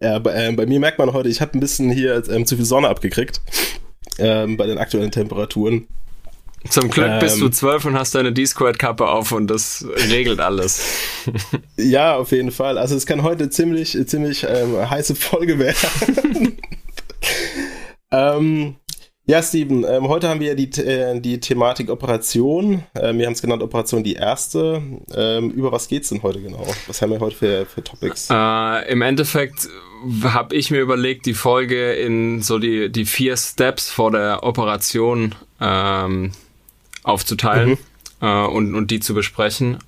ja, bei, äh, bei, mir merkt man heute, ich habe ein bisschen hier ähm, zu viel Sonne abgekriegt ähm, bei den aktuellen Temperaturen. Zum Glück ähm, bist du zwölf und hast deine D-Squared-Kappe auf und das regelt alles. ja, auf jeden Fall. Also es kann heute ziemlich, ziemlich ähm, heiße Folge werden. ähm, ja, Steven, ähm, heute haben wir die, äh, die Thematik Operation. Ähm, wir haben es genannt Operation die erste. Ähm, über was geht's denn heute genau? Was haben wir heute für, für Topics? Äh, Im Endeffekt habe ich mir überlegt, die Folge in so die, die vier Steps vor der Operation ähm, aufzuteilen mhm. äh, und, und die zu besprechen.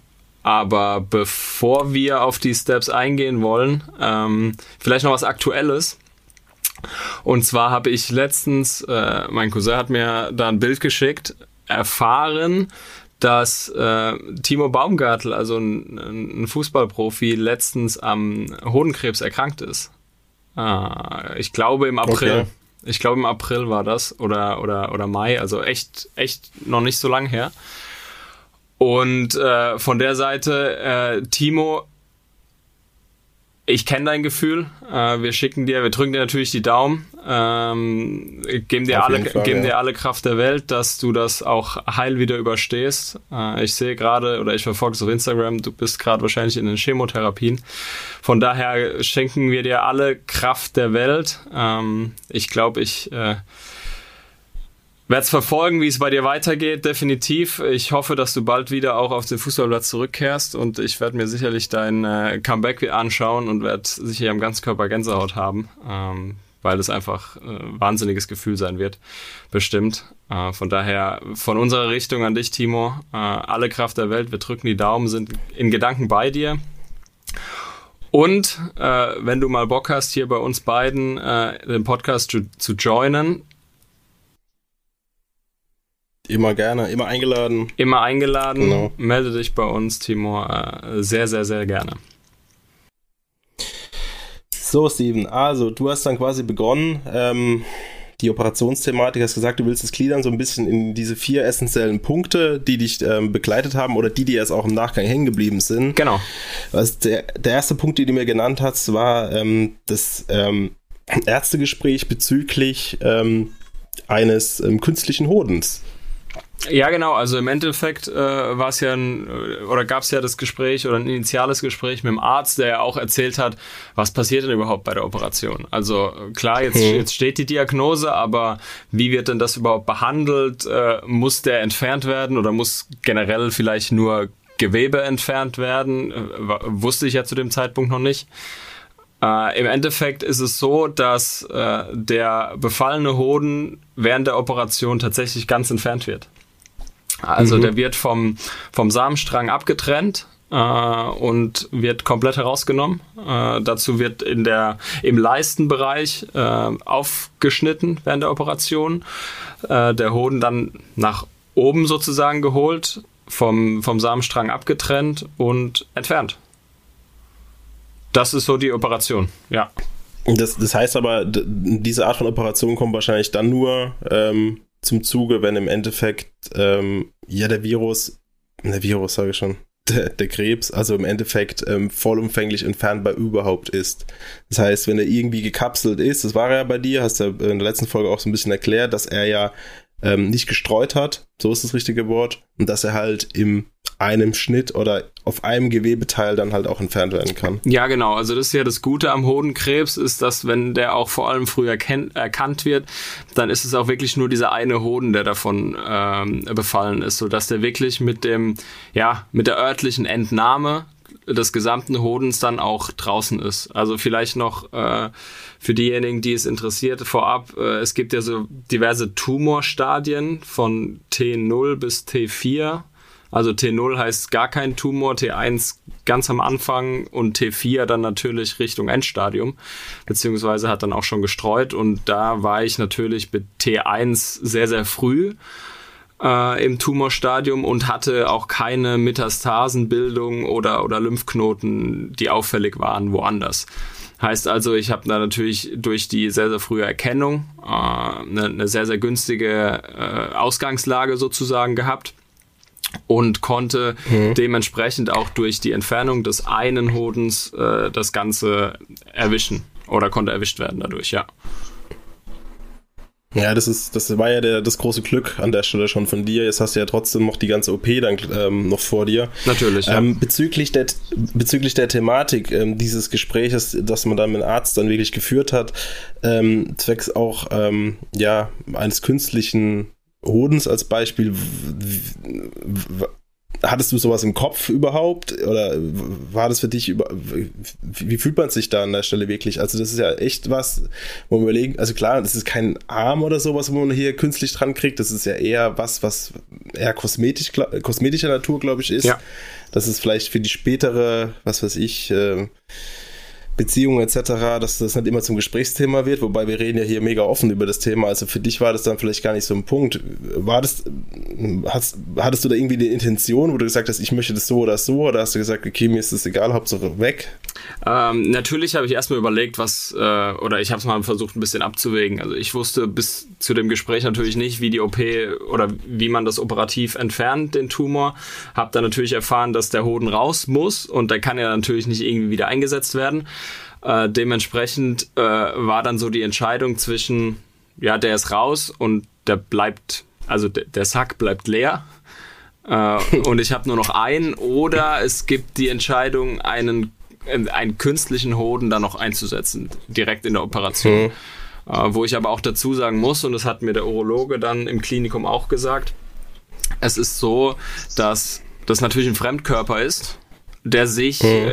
Aber bevor wir auf die Steps eingehen wollen, ähm, vielleicht noch was Aktuelles. Und zwar habe ich letztens, äh, mein Cousin hat mir da ein Bild geschickt, erfahren, dass äh, Timo Baumgartel, also ein, ein, Fußballprofi, letztens am Hodenkrebs erkrankt ist. Ah, ich glaube im April. Okay. Ich glaube im April war das oder oder oder Mai, also echt echt noch nicht so lang her. Und äh, von der Seite äh, Timo ich kenne dein Gefühl. Äh, wir schicken dir, wir drücken dir natürlich die Daumen, ähm, geben, dir alle, Fall, geben ja. dir alle Kraft der Welt, dass du das auch heil wieder überstehst. Äh, ich sehe gerade oder ich verfolge es auf Instagram, du bist gerade wahrscheinlich in den Chemotherapien. Von daher schenken wir dir alle Kraft der Welt. Ähm, ich glaube, ich äh, werde es verfolgen, wie es bei dir weitergeht, definitiv. Ich hoffe, dass du bald wieder auch auf den Fußballplatz zurückkehrst und ich werde mir sicherlich dein äh, Comeback anschauen und werde sicher am ganzen Körper Gänsehaut haben, ähm, weil es einfach äh, wahnsinniges Gefühl sein wird, bestimmt. Äh, von daher von unserer Richtung an dich, Timo, äh, alle Kraft der Welt, wir drücken die Daumen, sind in Gedanken bei dir. Und äh, wenn du mal Bock hast, hier bei uns beiden äh, den Podcast zu, zu joinen, Immer gerne, immer eingeladen. Immer eingeladen. Genau. Melde dich bei uns, Timo. Äh, sehr, sehr, sehr gerne. So, Steven, also du hast dann quasi begonnen, ähm, die Operationsthematik, hast gesagt, du willst es gliedern so ein bisschen in diese vier essentiellen Punkte, die dich ähm, begleitet haben oder die, die jetzt auch im Nachgang hängen geblieben sind. Genau. Was der, der erste Punkt, den du mir genannt hast, war ähm, das ähm, Ärztegespräch bezüglich ähm, eines ähm, künstlichen Hodens. Ja, genau. Also im Endeffekt äh, war es ja ein, äh, oder gab es ja das Gespräch oder ein initiales Gespräch mit dem Arzt, der ja auch erzählt hat, was passiert denn überhaupt bei der Operation. Also klar, jetzt, hm. jetzt steht die Diagnose, aber wie wird denn das überhaupt behandelt? Äh, muss der entfernt werden oder muss generell vielleicht nur Gewebe entfernt werden? Äh, wusste ich ja zu dem Zeitpunkt noch nicht. Äh, Im Endeffekt ist es so, dass äh, der befallene Hoden während der Operation tatsächlich ganz entfernt wird. Also mhm. der wird vom, vom Samenstrang abgetrennt äh, und wird komplett herausgenommen. Äh, dazu wird in der, im Leistenbereich äh, aufgeschnitten während der Operation. Äh, der Hoden dann nach oben sozusagen geholt, vom, vom Samenstrang abgetrennt und entfernt. Das ist so die Operation, ja. Das, das heißt aber, diese Art von Operation kommt wahrscheinlich dann nur ähm, zum Zuge, wenn im Endeffekt ähm, ja der Virus, der Virus sage ich schon, der, der, Krebs, also im Endeffekt ähm, vollumfänglich entfernbar überhaupt ist. Das heißt, wenn er irgendwie gekapselt ist, das war er ja bei dir, hast du ja in der letzten Folge auch so ein bisschen erklärt, dass er ja ähm, nicht gestreut hat, so ist das richtige Wort, und dass er halt im einem Schnitt oder auf einem Gewebeteil dann halt auch entfernt werden kann. Ja, genau. Also das ist ja das Gute am Hodenkrebs, ist, dass wenn der auch vor allem früh erkannt wird, dann ist es auch wirklich nur dieser eine Hoden, der davon ähm, befallen ist, sodass der wirklich mit dem, ja, mit der örtlichen Entnahme des gesamten Hodens dann auch draußen ist. Also vielleicht noch äh, für diejenigen, die es interessiert, vorab, äh, es gibt ja so diverse Tumorstadien von T0 bis T4 Also T0 heißt gar kein Tumor, T1 ganz am Anfang und T4 dann natürlich Richtung Endstadium, beziehungsweise hat dann auch schon gestreut. Und da war ich natürlich mit T1 sehr, sehr früh äh, im Tumorstadium und hatte auch keine Metastasenbildung oder, oder Lymphknoten, die auffällig waren woanders. Heißt also, ich habe da natürlich durch die sehr, sehr frühe Erkennung äh, eine, eine sehr, sehr günstige äh, Ausgangslage sozusagen gehabt und konnte mhm. dementsprechend auch durch die Entfernung des einen Hodens äh, das Ganze erwischen oder konnte erwischt werden dadurch, ja. Ja, das ist, das war ja der, das große Glück an der Stelle schon von dir. Jetzt hast du ja trotzdem noch die ganze OP dann ähm, noch vor dir. Natürlich. Ja. Ähm, bezüglich der bezüglich der Thematik ähm, dieses Gespräches, das man dann mit dem Arzt dann wirklich geführt hat, ähm, zwecks auch ähm, ja eines künstlichen Hodens als Beispiel, hattest du sowas im Kopf überhaupt? Oder war das für dich über, wie fühlt man sich da an der Stelle wirklich? Also, das ist ja echt was, wo man überlegen, also klar, das ist kein Arm oder sowas, wo man hier künstlich dran kriegt. Das ist ja eher was, was eher kosmetisch, kosmetischer Natur, glaube ich, ist. Ja. Das ist vielleicht für die spätere, was weiß ich, äh, Beziehungen etc., dass das nicht immer zum Gesprächsthema wird, wobei wir reden ja hier mega offen über das Thema. Also für dich war das dann vielleicht gar nicht so ein Punkt. War das, hast, hattest du da irgendwie die Intention, wo du gesagt hast, ich möchte das so oder so, oder hast du gesagt, okay, mir ist das egal, Hauptsache weg? Ähm, natürlich habe ich erstmal überlegt, was, äh, oder ich habe es mal versucht, ein bisschen abzuwägen. Also ich wusste bis zu dem Gespräch natürlich nicht, wie die OP oder wie man das operativ entfernt, den Tumor. Habe dann natürlich erfahren, dass der Hoden raus muss und der kann ja natürlich nicht irgendwie wieder eingesetzt werden. Äh, dementsprechend äh, war dann so die Entscheidung zwischen, ja, der ist raus und der bleibt, also der Sack bleibt leer. Äh, und ich habe nur noch einen oder es gibt die Entscheidung, einen, einen künstlichen Hoden dann noch einzusetzen, direkt in der Operation. Mhm. Äh, wo ich aber auch dazu sagen muss, und das hat mir der Urologe dann im Klinikum auch gesagt, es ist so, dass das natürlich ein Fremdkörper ist, der sich mhm.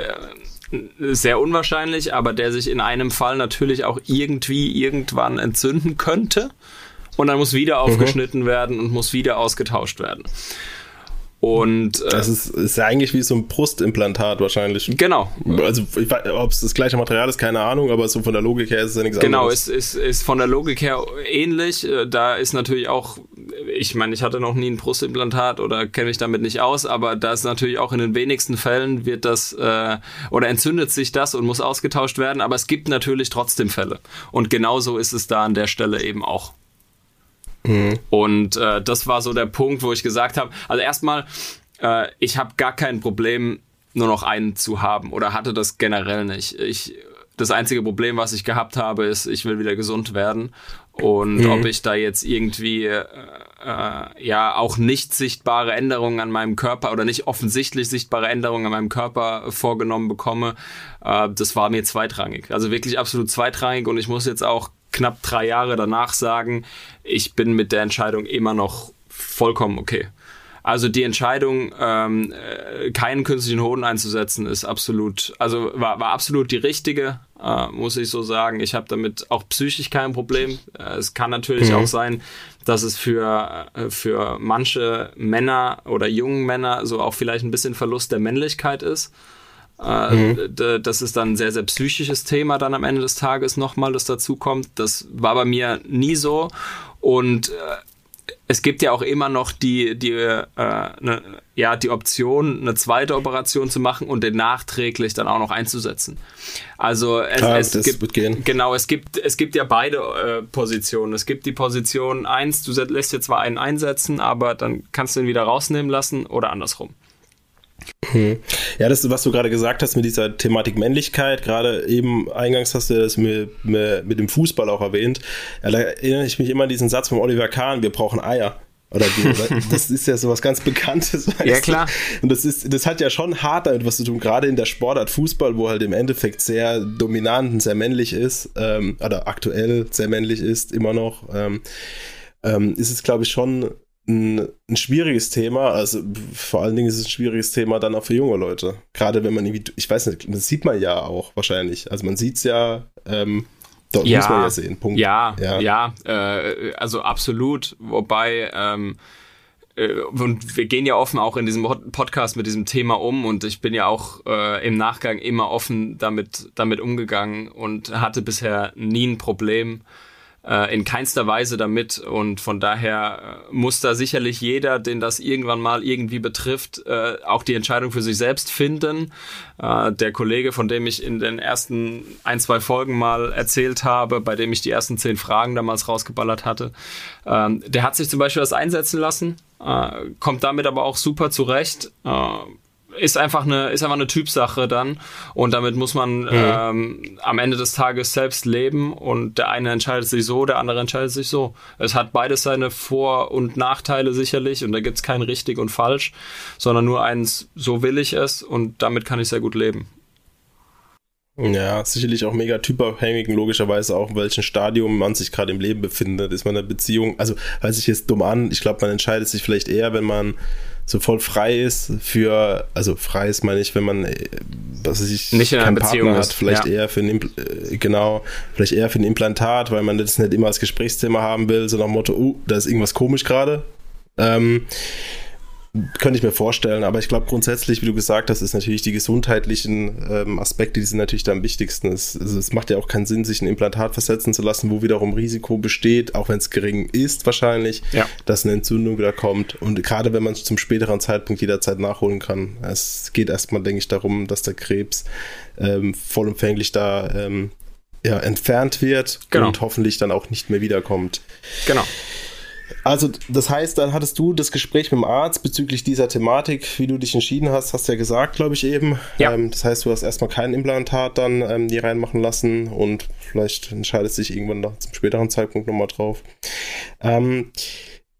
Sehr unwahrscheinlich, aber der sich in einem Fall natürlich auch irgendwie irgendwann entzünden könnte. Und dann muss wieder mhm. aufgeschnitten mhm. werden und muss wieder ausgetauscht werden. Und äh, das ist, ist ja eigentlich wie so ein Brustimplantat wahrscheinlich. Genau. Also ob es das gleiche Material ist, keine Ahnung, aber so von der Logik her ist es ja nichts genau, anderes. Genau, es ist, ist von der Logik her ähnlich. Äh, da ist natürlich auch, ich meine, ich hatte noch nie ein Brustimplantat oder kenne mich damit nicht aus, aber da ist natürlich auch in den wenigsten Fällen wird das äh, oder entzündet sich das und muss ausgetauscht werden, aber es gibt natürlich trotzdem Fälle. Und genauso ist es da an der Stelle eben auch. Mhm. Und äh, das war so der Punkt, wo ich gesagt habe, also erstmal, äh, ich habe gar kein Problem, nur noch einen zu haben oder hatte das generell nicht. Ich, das einzige Problem, was ich gehabt habe, ist, ich will wieder gesund werden. Und mhm. ob ich da jetzt irgendwie äh, äh, ja auch nicht sichtbare Änderungen an meinem Körper oder nicht offensichtlich sichtbare Änderungen an meinem Körper vorgenommen bekomme, äh, das war mir zweitrangig. Also wirklich absolut zweitrangig und ich muss jetzt auch knapp drei Jahre danach sagen, ich bin mit der Entscheidung immer noch vollkommen okay. Also die Entscheidung, ähm, äh, keinen künstlichen Hoden einzusetzen, ist absolut, also war, war absolut die richtige, äh, muss ich so sagen. Ich habe damit auch psychisch kein Problem. Äh, es kann natürlich mhm. auch sein, dass es für, äh, für manche Männer oder jungen Männer so auch vielleicht ein bisschen Verlust der Männlichkeit ist. Äh, mhm. Das ist dann ein sehr, sehr psychisches Thema dann am Ende des Tages nochmal, das dazu kommt. Das war bei mir nie so. Und äh, es gibt ja auch immer noch die, die, äh, ne, ja, die Option, eine zweite Operation zu machen und den nachträglich dann auch noch einzusetzen. Also es, ah, es gibt genau, es gibt es gibt ja beide äh, Positionen. Es gibt die Position eins, du lässt dir zwar einen einsetzen, aber dann kannst du ihn wieder rausnehmen lassen oder andersrum. Hm. Ja, das, was du gerade gesagt hast mit dieser Thematik Männlichkeit, gerade eben eingangs hast du das mit, mit, mit dem Fußball auch erwähnt. Ja, da erinnere ich mich immer an diesen Satz von Oliver Kahn, wir brauchen Eier. Oder die, das ist ja so was ganz Bekanntes. Ja, klar. Und das ist, das hat ja schon hart damit was zu tun, gerade in der Sportart Fußball, wo halt im Endeffekt sehr dominant und sehr männlich ist, ähm, oder aktuell sehr männlich ist, immer noch, ähm, ähm, ist es, glaube ich, schon ein, ein, schwieriges Thema. Also vor allen Dingen ist es ein schwieriges Thema dann auch für junge Leute. Gerade wenn man irgendwie, ich weiß nicht, das sieht man ja auch wahrscheinlich. Also man sieht es ja, ähm, dort ja, muss man ja sehen. Punkt. Ja, ja, ja äh, also absolut. Wobei, ähm, äh, und wir gehen ja offen auch in diesem Podcast mit diesem Thema um und ich bin ja auch äh, im Nachgang immer offen damit, damit umgegangen und hatte bisher nie ein Problem äh, in keinster Weise damit und von daher äh, muss da sicherlich jeder, den das irgendwann mal irgendwie betrifft, äh, auch die Entscheidung für sich selbst finden. Äh, der Kollege, von dem ich in den ersten ein, zwei Folgen mal erzählt habe, bei dem ich die ersten zehn Fragen damals rausgeballert hatte, ähm, der hat sich zum Beispiel das einsetzen lassen, äh, kommt damit aber auch super zurecht. Ist einfach eine ist einfach eine Typsache dann und damit muss man mhm. ähm, am Ende des Tages selbst leben und der eine entscheidet sich so, der andere entscheidet sich so. Es hat beides seine Vor- und Nachteile sicherlich und da gibt es kein richtig und falsch, sondern nur eins, so will ich es und damit kann ich sehr gut leben. Ja, sicherlich auch mega typabhängig und logischerweise auch, in welchem Stadium man sich gerade im Leben befindet. Ist man in einer Beziehung, also weiß ich jetzt dumm an, ich glaube, man entscheidet sich vielleicht eher, wenn man so voll frei ist für, also frei ist meine ich, wenn man, äh, was weiß ich, nicht in einer Beziehung Partner hat, vielleicht ja. eher für ein, äh, genau, vielleicht eher für ein Implantat, weil man das nicht immer als Gesprächsthema haben will, so nach dem Motto, uh, da ist irgendwas komisch gerade. Ähm, könnte ich mir vorstellen, aber ich glaube grundsätzlich, wie du gesagt hast, ist natürlich die gesundheitlichen ähm, Aspekte, die sind natürlich da am wichtigsten. Es, also es macht ja auch keinen Sinn, sich ein Implantat versetzen zu lassen, wo wiederum Risiko besteht, auch wenn es gering ist wahrscheinlich, ja. dass eine Entzündung wieder kommt. Und gerade wenn man es zum späteren Zeitpunkt jederzeit nachholen kann. Es geht erstmal, denke ich, darum, dass der Krebs ähm, vollumfänglich da ähm, ja, entfernt wird genau. und hoffentlich dann auch nicht mehr wiederkommt. Genau. Also, das heißt, dann hattest du das Gespräch mit dem Arzt bezüglich dieser Thematik, wie du dich entschieden hast, hast du ja gesagt, glaube ich eben. Ja. Ähm, das heißt, du hast erstmal kein Implantat dann ähm, die reinmachen lassen und vielleicht entscheidest du dich irgendwann noch zum späteren Zeitpunkt nochmal drauf. Ähm,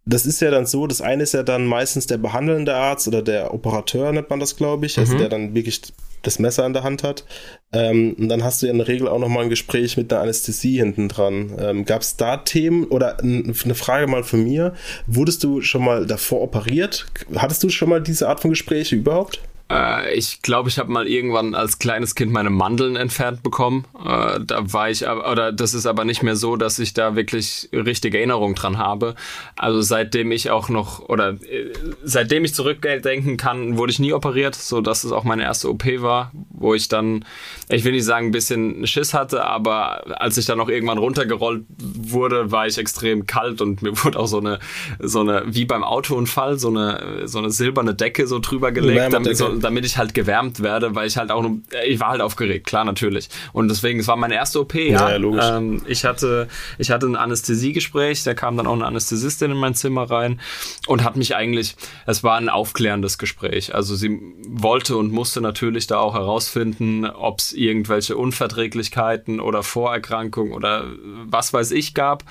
das ist ja dann so, das eine ist ja dann meistens der behandelnde Arzt oder der Operateur nennt man das, glaube ich, also mhm. der dann wirklich das Messer in der Hand hat. Ähm, und dann hast du ja in der Regel auch nochmal ein Gespräch mit einer Anästhesie hinten dran. Ähm, Gab es da Themen oder eine Frage mal von mir? Wurdest du schon mal davor operiert? Hattest du schon mal diese Art von Gespräche überhaupt? Äh, ich glaube, ich habe mal irgendwann als kleines Kind meine Mandeln entfernt bekommen. Äh, da war ich, oder das ist aber nicht mehr so, dass ich da wirklich richtige Erinnerung dran habe. Also seitdem ich auch noch, oder äh, seitdem ich zurückdenken kann, wurde ich nie operiert, so dass es auch meine erste OP war, wo ich dann, ich will nicht sagen, ein bisschen Schiss hatte, aber als ich dann auch irgendwann runtergerollt wurde, war ich extrem kalt und mir wurde auch so eine, so eine, wie beim Autounfall, so eine, so eine silberne Decke so drüber gelegt, damit so damit ich halt gewärmt werde, weil ich halt auch, nur, ich war halt aufgeregt, klar, natürlich. Und deswegen, es war meine erste OP, ja. ja, logisch. Ähm, ich hatte, ich hatte ein Anästhesiegespräch, da kam dann auch eine Anästhesistin in mein Zimmer rein und hat mich eigentlich, es war ein aufklärendes Gespräch. Also sie wollte und musste natürlich da auch herausfinden, ob es irgendwelche Unverträglichkeiten oder Vorerkrankungen oder was weiß ich gab,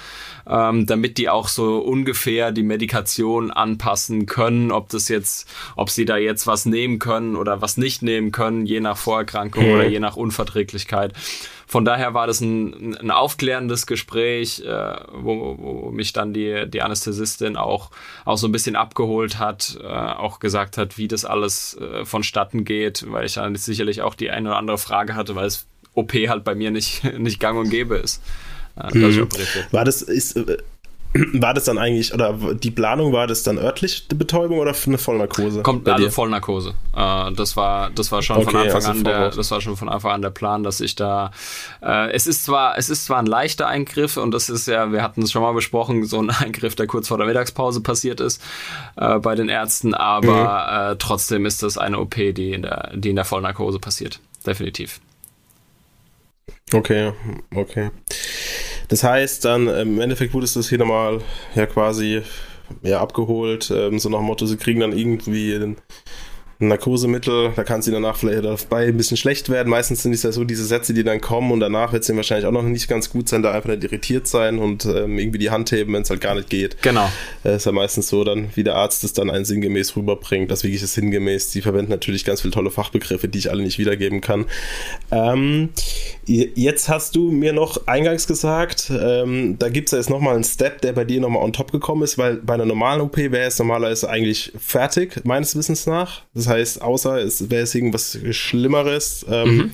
ähm, damit die auch so ungefähr die Medikation anpassen können, ob das jetzt, ob sie da jetzt was nehmen können können oder was nicht nehmen können, je nach Vorerkrankung mhm. oder je nach Unverträglichkeit. Von daher war das ein, ein aufklärendes Gespräch, äh, wo, wo mich dann die, die Anästhesistin auch, auch so ein bisschen abgeholt hat, äh, auch gesagt hat, wie das alles äh, vonstatten geht, weil ich dann sicherlich auch die eine oder andere Frage hatte, weil es OP halt bei mir nicht, nicht gang und gäbe ist. Äh, mhm. War das, ist, äh, war das dann eigentlich, oder die Planung war das dann örtlich die Betäubung oder eine Vollnarkose? Kommt also Vollnarkose. Äh, das war, das war schon okay, von Anfang also an der, das war schon von Anfang an der Plan, dass ich da, äh, es ist zwar, es ist zwar ein leichter Eingriff und das ist ja, wir hatten es schon mal besprochen, so ein Eingriff, der kurz vor der Mittagspause passiert ist äh, bei den Ärzten, aber mhm. äh, trotzdem ist das eine OP, die in der, die in der Vollnarkose passiert. Definitiv. Okay, okay. Das heißt, dann im Endeffekt wurde es das hier nochmal ja quasi ja, abgeholt, ähm, so nach dem Motto, sie kriegen dann irgendwie den Narkosemittel, da kann es ihnen danach vielleicht dabei ein bisschen schlecht werden. Meistens sind es ja so diese Sätze, die dann kommen und danach wird es ihnen wahrscheinlich auch noch nicht ganz gut sein, da einfach nicht irritiert sein und ähm, irgendwie die Hand heben, wenn es halt gar nicht geht. Genau. Äh, ist ja meistens so dann, wie der Arzt es dann einen sinngemäß rüberbringt, das wirklich ist sinngemäß. Die verwenden natürlich ganz viele tolle Fachbegriffe, die ich alle nicht wiedergeben kann. Ähm, jetzt hast du mir noch eingangs gesagt, ähm, da gibt es ja jetzt nochmal einen Step, der bei dir nochmal on top gekommen ist, weil bei einer normalen OP wäre es normalerweise eigentlich fertig, meines Wissens nach. Das heißt, außer es wäre es irgendwas Schlimmeres, ähm, mhm.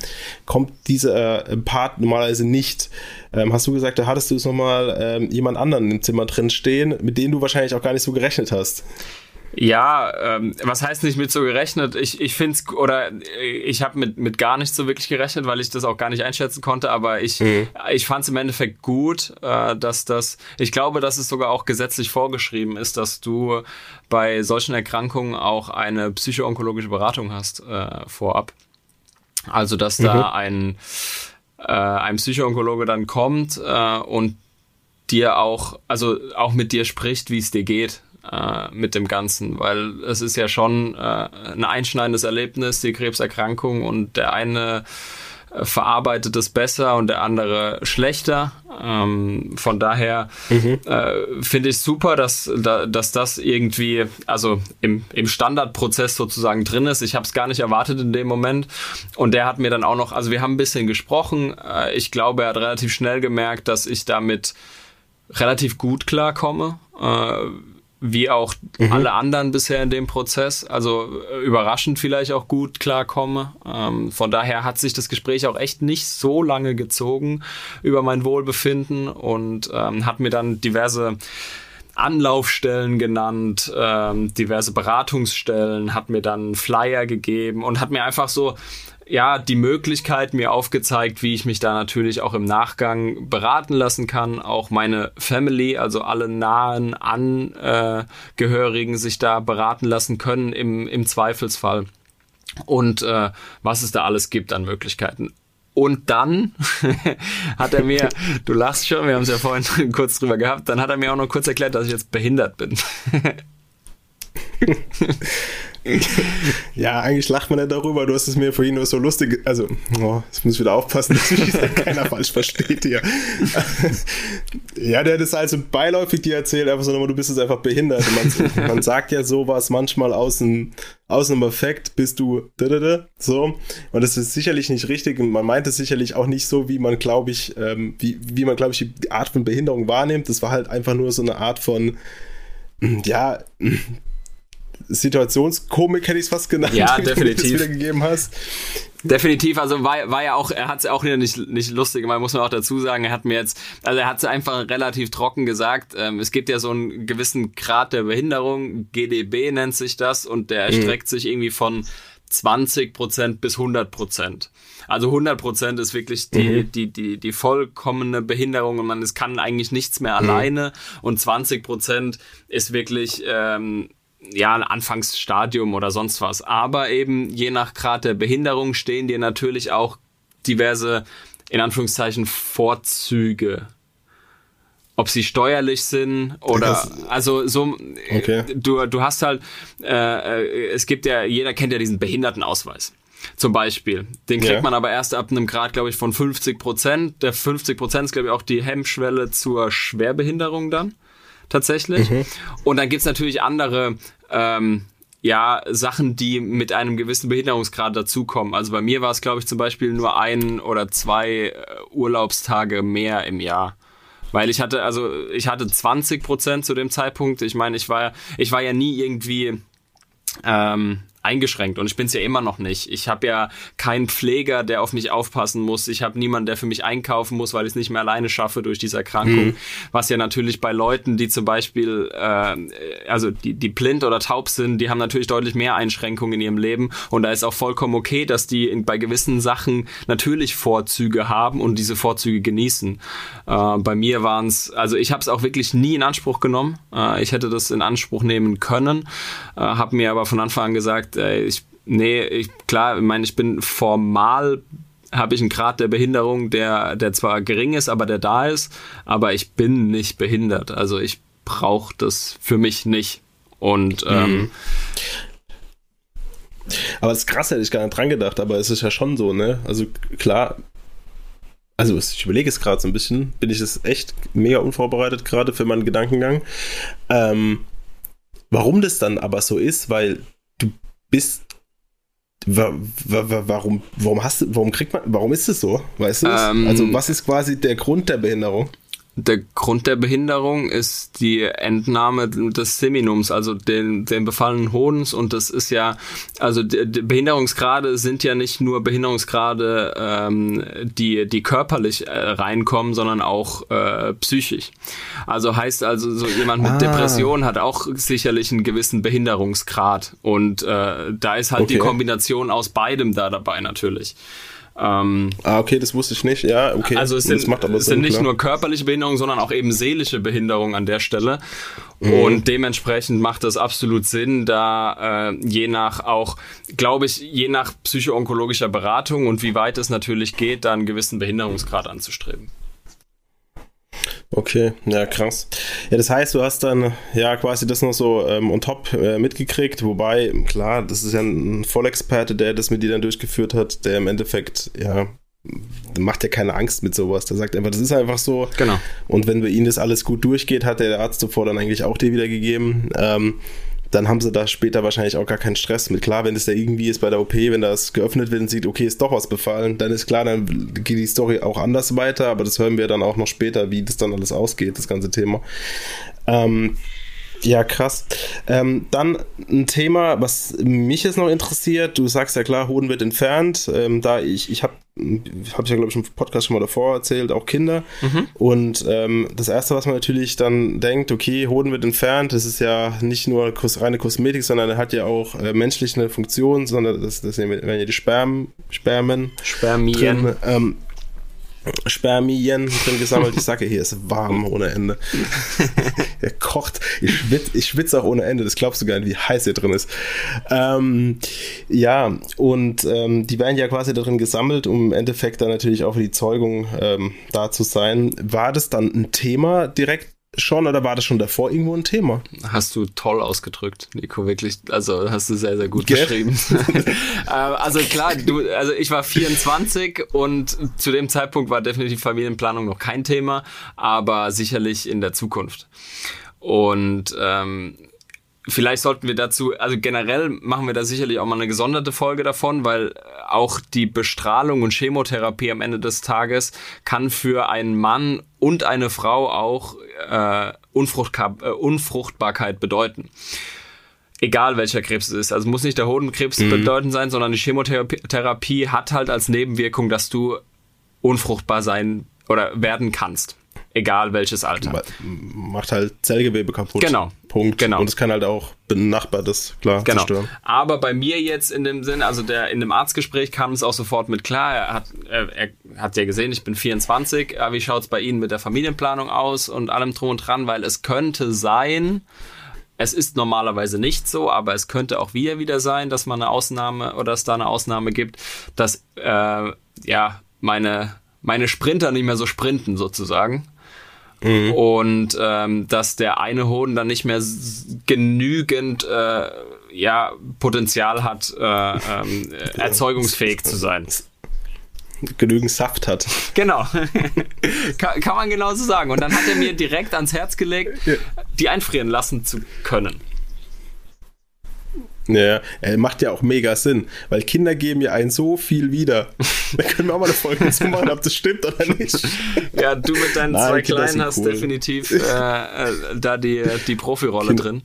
kommt dieser äh, Part normalerweise nicht. Ähm, hast du gesagt, da hattest du es nochmal ähm, jemand anderen im Zimmer drin stehen, mit dem du wahrscheinlich auch gar nicht so gerechnet hast. Ja, ähm, was heißt nicht mit so gerechnet? Ich, ich finde es, oder ich habe mit, mit gar nicht so wirklich gerechnet, weil ich das auch gar nicht einschätzen konnte, aber ich, mhm. ich fand es im Endeffekt gut, äh, dass das, ich glaube, dass es sogar auch gesetzlich vorgeschrieben ist, dass du bei solchen Erkrankungen auch eine psychoonkologische Beratung hast äh, vorab. Also, dass mhm. da ein, äh, ein Psychoonkologe dann kommt äh, und dir auch, also auch mit dir spricht, wie es dir geht äh, mit dem Ganzen, weil es ist ja schon äh, ein einschneidendes Erlebnis, die Krebserkrankung und der eine äh, verarbeitet es besser und der andere schlechter. Ähm, von daher mhm. äh, finde ich super, dass, da, dass das irgendwie, also im, im Standardprozess sozusagen drin ist. Ich habe es gar nicht erwartet in dem Moment. Und der hat mir dann auch noch, also wir haben ein bisschen gesprochen. Äh, ich glaube, er hat relativ schnell gemerkt, dass ich damit relativ gut klarkomme. Äh, wie auch mhm. alle anderen bisher in dem Prozess. Also äh, überraschend vielleicht auch gut klarkomme. Ähm, von daher hat sich das Gespräch auch echt nicht so lange gezogen über mein Wohlbefinden und ähm, hat mir dann diverse Anlaufstellen genannt, ähm, diverse Beratungsstellen, hat mir dann Flyer gegeben und hat mir einfach so ja, die Möglichkeit mir aufgezeigt, wie ich mich da natürlich auch im Nachgang beraten lassen kann. Auch meine Family, also alle nahen Angehörigen sich da beraten lassen können im, im Zweifelsfall. Und äh, was es da alles gibt an Möglichkeiten. Und dann hat er mir, du lachst schon, wir haben es ja vorhin kurz drüber gehabt, dann hat er mir auch noch kurz erklärt, dass ich jetzt behindert bin. Ja, eigentlich lacht man ja darüber. Du hast es mir vorhin nur so lustig. Also, oh, jetzt muss ich wieder aufpassen, dass mich keiner falsch versteht hier. ja, der hat es also beiläufig dir erzählt, einfach so, du bist jetzt einfach behindert. Man, man, sagt ja sowas manchmal aus einem, aus einem Effekt bist du so. Und das ist sicherlich nicht richtig. Und man meint es sicherlich auch nicht so, wie man, glaube ich, ähm, wie, wie man, glaube ich, die Art von Behinderung wahrnimmt. Das war halt einfach nur so eine Art von, ja, Situationskomik hätte ich es fast genannt, ja, definitiv. du das wiedergegeben hast. Definitiv, also war, war ja auch, er hat es auch nicht, nicht lustig gemacht, muss man auch dazu sagen. Er hat mir jetzt, also er hat es einfach relativ trocken gesagt. Ähm, es gibt ja so einen gewissen Grad der Behinderung, GDB nennt sich das, und der mhm. erstreckt sich irgendwie von 20 Prozent bis 100 Prozent. Also 100 Prozent ist wirklich die, mhm. die, die, die vollkommene Behinderung und man es kann eigentlich nichts mehr mhm. alleine und 20 Prozent ist wirklich ähm, ja, ein Anfangsstadium oder sonst was. Aber eben je nach Grad der Behinderung stehen dir natürlich auch diverse, in Anführungszeichen, Vorzüge. Ob sie steuerlich sind oder das, also so okay. du, du hast halt äh, äh, es gibt ja, jeder kennt ja diesen Behindertenausweis. Zum Beispiel. Den kriegt ja. man aber erst ab einem Grad, glaube ich, von 50 Prozent. Der 50 Prozent ist, glaube ich, auch die Hemmschwelle zur Schwerbehinderung dann tatsächlich. Mhm. Und dann gibt's natürlich andere ähm, ja, Sachen, die mit einem gewissen Behinderungsgrad dazukommen. Also bei mir war es, glaube ich, zum Beispiel nur ein oder zwei äh, Urlaubstage mehr im Jahr. Weil ich hatte, also ich hatte 20 Prozent zu dem Zeitpunkt. Ich meine, ich war, ich war ja nie irgendwie ähm, eingeschränkt und ich bin es ja immer noch nicht. Ich habe ja keinen Pfleger, der auf mich aufpassen muss. Ich habe niemanden, der für mich einkaufen muss, weil ich es nicht mehr alleine schaffe durch diese Erkrankung. Mhm. Was ja natürlich bei Leuten, die zum Beispiel, äh, also die, die blind oder taub sind, die haben natürlich deutlich mehr Einschränkungen in ihrem Leben und da ist auch vollkommen okay, dass die in, bei gewissen Sachen natürlich Vorzüge haben und diese Vorzüge genießen. Äh, bei mir waren es, also ich habe es auch wirklich nie in Anspruch genommen. Äh, ich hätte das in Anspruch nehmen können, äh, habe mir aber von Anfang an gesagt, gesagt, ey, ich, nee, ich, klar, ich meine, ich bin formal habe ich einen Grad der Behinderung, der, der zwar gering ist, aber der da ist, aber ich bin nicht behindert. Also ich brauche das für mich nicht. Und ähm, mhm. aber das ist krass, hätte ich gar nicht dran gedacht, aber es ist ja schon so, ne? Also klar, also ich überlege es gerade so ein bisschen, bin ich es echt mega unvorbereitet gerade für meinen Gedankengang. Ähm, warum das dann aber so ist, weil du bist warum, warum hast du, warum kriegt man, warum ist es so? Weißt du? Ähm, also, was ist quasi der Grund der Behinderung? Der Grund der Behinderung ist die Entnahme des Seminums, also den, den befallenen Hodens. Und das ist ja, also die, die Behinderungsgrade sind ja nicht nur Behinderungsgrade, ähm, die, die körperlich äh, reinkommen, sondern auch äh, psychisch. Also heißt also, so jemand mit ah. Depression hat auch sicherlich einen gewissen Behinderungsgrad. Und äh, da ist halt okay. die Kombination aus beidem da dabei natürlich. Ähm, ah, okay, das wusste ich nicht. Ja, okay. Also es sind, es sind nicht nur körperliche Behinderungen, sondern auch eben seelische Behinderungen an der Stelle. Mhm. Und dementsprechend macht es absolut Sinn, da äh, je nach auch, glaube ich, je nach psychoonkologischer Beratung und wie weit es natürlich geht, da einen gewissen Behinderungsgrad anzustreben. Okay, ja, krass. Ja, das heißt, du hast dann ja quasi das noch so ähm, on top äh, mitgekriegt, wobei, klar, das ist ja ein Vollexperte, der das mit dir dann durchgeführt hat, der im Endeffekt, ja, macht ja keine Angst mit sowas. Der sagt einfach, das ist einfach so. Genau. Und wenn bei Ihnen das alles gut durchgeht, hat der Arzt zuvor dann eigentlich auch dir wiedergegeben. Ähm, dann haben sie da später wahrscheinlich auch gar keinen Stress mit. Klar, wenn es da irgendwie ist bei der OP, wenn das geöffnet wird und sieht, okay, ist doch was befallen, dann ist klar, dann geht die Story auch anders weiter, aber das hören wir dann auch noch später, wie das dann alles ausgeht, das ganze Thema. Ähm, ja, krass. Ähm, dann ein Thema, was mich jetzt noch interessiert. Du sagst ja klar, Hoden wird entfernt. Ähm, da ich, ich habe habe ich ja, glaube ich, im Podcast schon mal davor erzählt, auch Kinder. Mhm. Und ähm, das Erste, was man natürlich dann denkt, okay, Hoden wird entfernt, das ist ja nicht nur reine Kosmetik, sondern er hat ja auch äh, menschlich eine Funktion, sondern das, das werden ja die Sperm, Spermen. Spermien. Drin, ähm, Spermien drin gesammelt. Ich sage, hier ist warm ohne Ende. er kocht. Ich schwitze ich schwitz auch ohne Ende. Das glaubst du gar nicht, wie heiß hier drin ist. Ähm, ja, und ähm, die werden ja quasi darin gesammelt, um im Endeffekt dann natürlich auch für die Zeugung ähm, da zu sein. War das dann ein Thema direkt schon oder war das schon davor irgendwo ein Thema? Hast du toll ausgedrückt, Nico, wirklich. Also hast du sehr, sehr gut Gell? beschrieben. Äh, also klar, du, also ich war 24 und zu dem Zeitpunkt war definitiv Familienplanung noch kein Thema, aber sicherlich in der Zukunft. Und ähm, Vielleicht sollten wir dazu, also generell machen wir da sicherlich auch mal eine gesonderte Folge davon, weil auch die Bestrahlung und Chemotherapie am Ende des Tages kann für einen Mann und eine Frau auch äh, Unfruchtbar äh, Unfruchtbarkeit bedeuten. Egal welcher Krebs es ist. Also muss nicht der Hodenkrebs mhm. bedeuten sein, sondern die Chemotherapie hat halt als Nebenwirkung, dass du unfruchtbar sein oder werden kannst. Egal welches Alter. Macht halt Zellgewebe kaputt. Genau. Punkt. Genau. Und es kann halt auch benachbartes, klar, genau. zerstören. Aber bei mir jetzt in dem Sinn, also der in dem Arztgespräch kam es auch sofort mit klar. Er hat, er, er hat ja gesehen, ich bin 24. Wie schaut es bei Ihnen mit der Familienplanung aus und allem drum und dran? Weil es könnte sein, es ist normalerweise nicht so, aber es könnte auch wieder wieder sein, dass man eine Ausnahme oder es da eine Ausnahme gibt, dass äh, ja meine meine Sprinter nicht mehr so sprinten sozusagen. Mhm. Und ähm, dass der eine Hoden dann nicht mehr genügend äh, ja, Potenzial hat, äh, ähm, erzeugungsfähig zu sein. Genügend Saft hat. Genau. kann, kann man genauso sagen. Und dann hat er mir direkt ans Herz gelegt, die einfrieren lassen zu können. Ja, er macht ja auch mega Sinn, weil Kinder geben ja einen so viel wieder. Da können wir auch mal eine Folge zu machen, ob das stimmt oder nicht. Ja, du mit deinen Nein, zwei Kinder Kleinen hast cool. definitiv äh, äh, da die, die Profirolle kind, drin.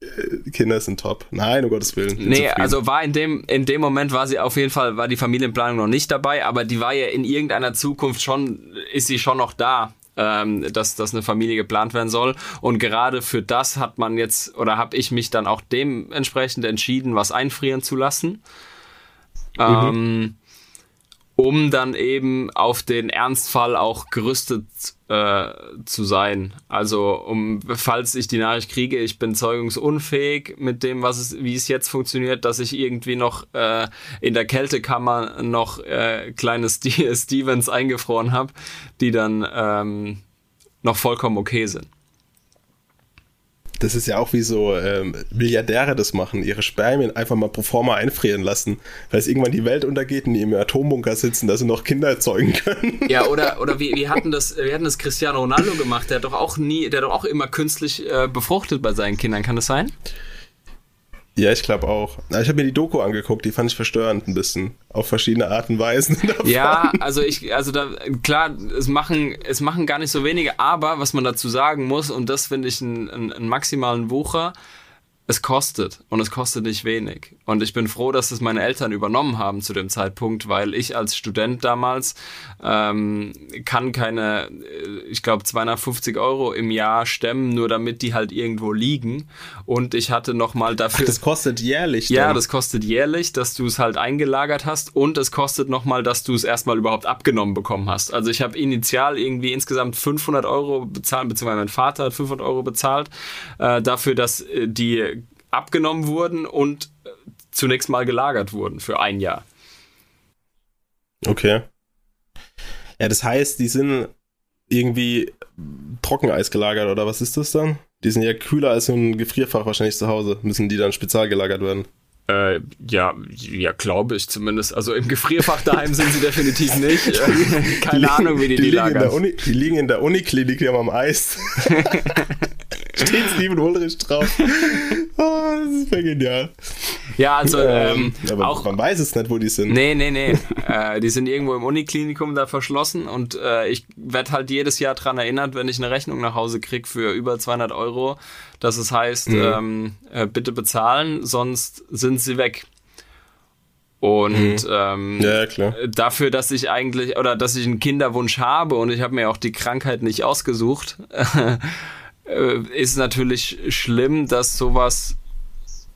Äh, Kinder sind top. Nein, um Gottes Willen. Nee, also war in dem, in dem Moment war sie auf jeden Fall, war die Familienplanung noch nicht dabei, aber die war ja in irgendeiner Zukunft schon, ist sie schon noch da ähm, dass, dass eine Familie geplant werden soll. Und gerade für das hat man jetzt, oder habe ich mich dann auch dementsprechend entschieden, was einfrieren zu lassen. Mhm. Ähm, um dann eben auf den Ernstfall auch gerüstet äh, zu sein. Also um, falls ich die Nachricht kriege, ich bin zeugungsunfähig mit dem, was es, wie es jetzt funktioniert, dass ich irgendwie noch äh, in der Kältekammer noch äh, kleine St Stevens eingefroren habe, die dann ähm, noch vollkommen okay sind das ist ja auch wie so ähm, Milliardäre das machen, ihre Spermien einfach mal pro forma einfrieren lassen, weil es irgendwann die Welt untergeht und die im Atombunker sitzen, dass sie noch Kinder erzeugen können. Ja, oder, oder wir, wir hatten das, wir hatten das Cristiano Ronaldo gemacht, der hat doch auch nie, der hat doch auch immer künstlich äh, befruchtet bei seinen Kindern, kann das sein? Ja, ich glaube auch. Ich habe mir die Doku angeguckt, die fand ich verstörend ein bisschen. Auf verschiedene Arten und Weisen. Davon. Ja, also ich, also da, klar, es machen, es machen gar nicht so wenige, aber was man dazu sagen muss, und das finde ich einen ein maximalen Wucher, es kostet und es kostet nicht wenig. Und ich bin froh, dass es meine Eltern übernommen haben zu dem Zeitpunkt, weil ich als Student damals ähm, kann keine, äh, ich glaube, 250 Euro im Jahr stemmen, nur damit die halt irgendwo liegen. Und ich hatte nochmal dafür. Ach, das kostet jährlich. Dann. Ja, das kostet jährlich, dass du es halt eingelagert hast und es kostet nochmal, dass du es erstmal überhaupt abgenommen bekommen hast. Also ich habe initial irgendwie insgesamt 500 Euro bezahlt, beziehungsweise mein Vater hat 500 Euro bezahlt, äh, dafür, dass äh, die abgenommen wurden und äh, zunächst mal gelagert wurden für ein Jahr. Okay. Ja, das heißt, die sind irgendwie Trockeneis gelagert oder was ist das dann? Die sind ja kühler als ein Gefrierfach wahrscheinlich zu Hause. Müssen die dann spezial gelagert werden? Äh, ja, ja, glaube ich zumindest. Also im Gefrierfach daheim sind sie definitiv nicht. Keine die Ahnung, wie die die, die lagern. Uni, die liegen in der Uniklinik, die haben am Eis. Steht Steven Ulrich drauf. Oh, das ist ja genial. Ja, also ähm, aber auch, man weiß es nicht, wo die sind. Nee, nee, nee. äh, die sind irgendwo im Uniklinikum da verschlossen und äh, ich werde halt jedes Jahr dran erinnert, wenn ich eine Rechnung nach Hause krieg für über 200 Euro, dass es heißt, mhm. ähm, äh, bitte bezahlen, sonst sind sie weg. Und mhm. ähm, ja, dafür, dass ich eigentlich oder dass ich einen Kinderwunsch habe und ich habe mir auch die Krankheit nicht ausgesucht, äh, ist natürlich schlimm, dass sowas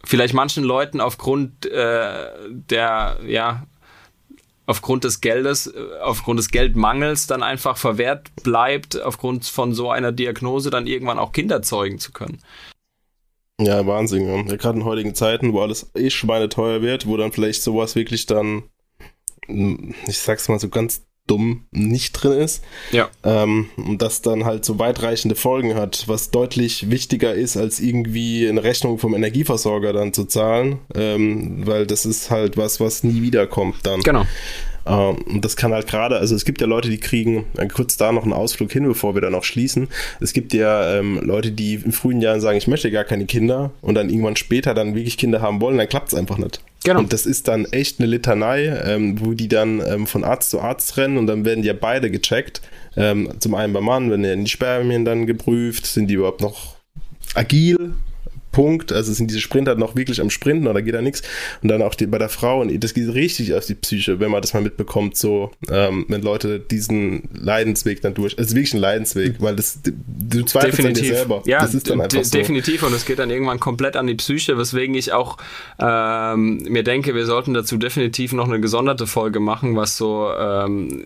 vielleicht manchen Leuten aufgrund äh, der, ja, aufgrund des Geldes, äh, aufgrund des Geldmangels dann einfach verwehrt bleibt, aufgrund von so einer Diagnose dann irgendwann auch Kinder zeugen zu können. Ja, Wahnsinn. Ja. Gerade in heutigen Zeiten, wo alles eh schweineteuer wird, wo dann vielleicht sowas wirklich dann, ich sag's mal so ganz dumm nicht drin ist. Ja. Ähm, und das dann halt so weitreichende Folgen hat, was deutlich wichtiger ist, als irgendwie eine Rechnung vom Energieversorger dann zu zahlen, ähm, weil das ist halt was, was nie wiederkommt dann. Genau. Ähm, und das kann halt gerade, also es gibt ja Leute, die kriegen, äh, kurz da noch einen Ausflug hin, bevor wir dann auch schließen. Es gibt ja ähm, Leute, die in frühen Jahren sagen, ich möchte gar keine Kinder und dann irgendwann später dann wirklich Kinder haben wollen, dann klappt es einfach nicht. Genau. Und das ist dann echt eine Litanei, ähm, wo die dann ähm, von Arzt zu Arzt rennen und dann werden die ja beide gecheckt. Ähm, zum einen beim Mann, wenn die Spermien dann geprüft, sind die überhaupt noch agil, Punkt. Also sind diese Sprinter noch wirklich am Sprinten oder geht da nichts. Und dann auch die, bei der Frau, und das geht richtig auf die Psyche, wenn man das mal mitbekommt, so, ähm, wenn Leute diesen Leidensweg dann durch, es ist wirklich ein Leidensweg, weil das, du zweifelst definitiv. an dir selber. Ja, das ist dann einfach so. definitiv und es geht dann irgendwann komplett an die Psyche, weswegen ich auch ähm, mir denke, wir sollten dazu definitiv noch eine gesonderte Folge machen, was so ähm,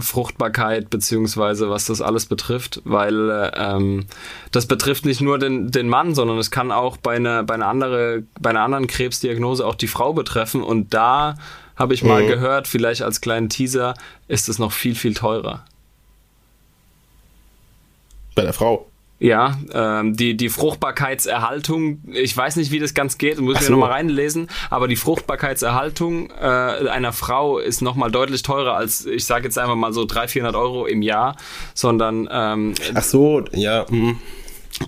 Fruchtbarkeit beziehungsweise was das alles betrifft, weil ähm, das betrifft nicht nur den, den Mann, sondern es kann auch bei einer, bei einer, andere, bei einer anderen Krebsdiagnose auch die Frau betreffen. Und da habe ich mal mhm. gehört, vielleicht als kleinen Teaser, ist es noch viel, viel teurer. Bei der Frau? Ja, ähm, die, die Fruchtbarkeitserhaltung, ich weiß nicht, wie das ganz geht, muss ich so. mir nochmal reinlesen, aber die Fruchtbarkeitserhaltung äh, einer Frau ist nochmal deutlich teurer als, ich sage jetzt einfach mal so 300, 400 Euro im Jahr, sondern... Ähm, Ach so, ja, hm.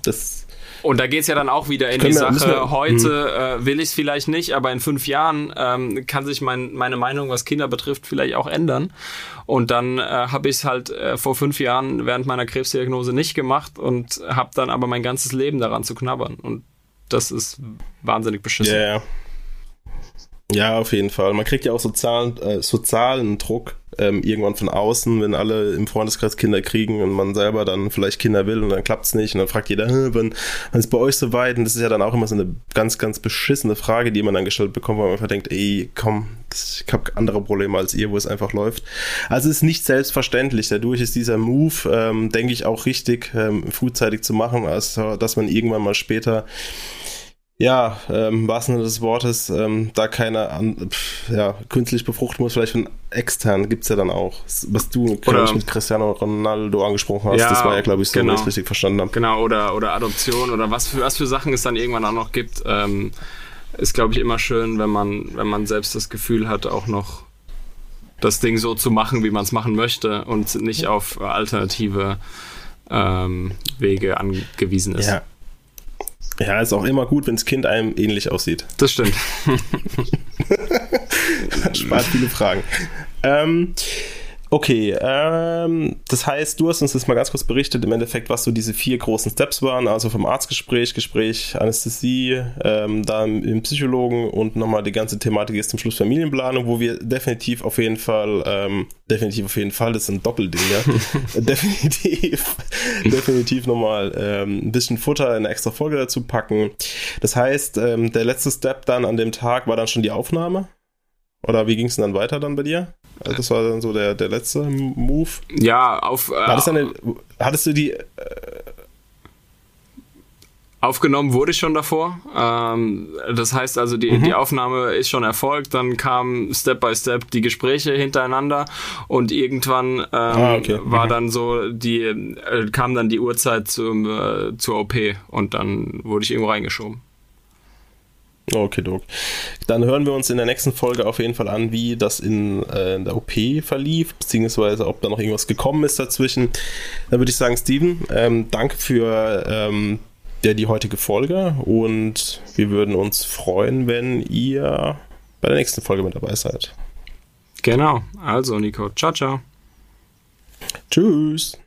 das und da geht's ja dann auch wieder in die Sache, wir, heute hm. äh, will ich es vielleicht nicht, aber in fünf Jahren ähm, kann sich mein, meine Meinung, was Kinder betrifft, vielleicht auch ändern. Und dann äh, habe ich es halt äh, vor fünf Jahren während meiner Krebsdiagnose nicht gemacht und habe dann aber mein ganzes Leben daran zu knabbern. Und das ist wahnsinnig beschissen. Yeah. Ja, auf jeden Fall. Man kriegt ja auch sozialen, äh, sozialen Druck ähm, irgendwann von außen, wenn alle im Freundeskreis Kinder kriegen und man selber dann vielleicht Kinder will und dann klappt es nicht und dann fragt jeder, wann, wann ist bei euch so weit? Und das ist ja dann auch immer so eine ganz, ganz beschissene Frage, die man dann gestellt bekommt, weil man einfach denkt, ey, komm, ich habe andere Probleme als ihr, wo es einfach läuft. Also es ist nicht selbstverständlich. Dadurch ist dieser Move, ähm, denke ich, auch richtig ähm, frühzeitig zu machen, also dass man irgendwann mal später ja, ähm, was Sinne des Wortes, ähm, da keine an, pf, ja, künstlich befruchten muss, vielleicht von extern gibt's ja dann auch. Was du, glaube ich, mit Cristiano Ronaldo angesprochen hast, ja, das war ja, glaube ich, so, genau. wenn ich richtig verstanden habe. Genau, oder, oder Adoption oder was für, was für Sachen es dann irgendwann auch noch gibt, ähm, ist, glaube ich, immer schön, wenn man, wenn man selbst das Gefühl hat, auch noch das Ding so zu machen, wie man es machen möchte und nicht auf alternative ähm, Wege angewiesen ist. Ja, Ja, ist auch immer gut, wenn das Kind einem ähnlich aussieht. Das stimmt. Spart viele Fragen. Ähm, Okay, ähm, das heißt, du hast uns das mal ganz kurz berichtet, im Endeffekt, was so diese vier großen Steps waren, also vom Arztgespräch, Gespräch, Anästhesie, ähm, dann im Psychologen und nochmal die ganze Thematik ist zum Schluss Familienplanung, wo wir definitiv auf jeden Fall, ähm, definitiv auf jeden Fall, das ist ein Doppelding, ja, definitiv, definitiv nochmal ähm, ein bisschen Futter in eine extra Folge dazu packen. Das heißt, ähm, der letzte Step dann an dem Tag war dann schon die Aufnahme? Oder wie ging es dann weiter dann bei dir? Also das war dann so der, der letzte Move. Ja, auf. Äh, hattest, eine, hattest du die. Äh, Aufgenommen wurde ich schon davor. Ähm, das heißt also, die, mhm. die Aufnahme ist schon erfolgt. Dann kamen Step by Step die Gespräche hintereinander und irgendwann ähm, ah, okay. war mhm. dann so die äh, kam dann die Uhrzeit zum, äh, zur OP und dann wurde ich irgendwo reingeschoben. Okay, Doc. Dann hören wir uns in der nächsten Folge auf jeden Fall an, wie das in, äh, in der OP verlief, beziehungsweise ob da noch irgendwas gekommen ist dazwischen. Dann würde ich sagen, Steven, ähm, danke für ähm, der, die heutige Folge und wir würden uns freuen, wenn ihr bei der nächsten Folge mit dabei seid. Genau. Also, Nico. Ciao, ciao. Tschüss.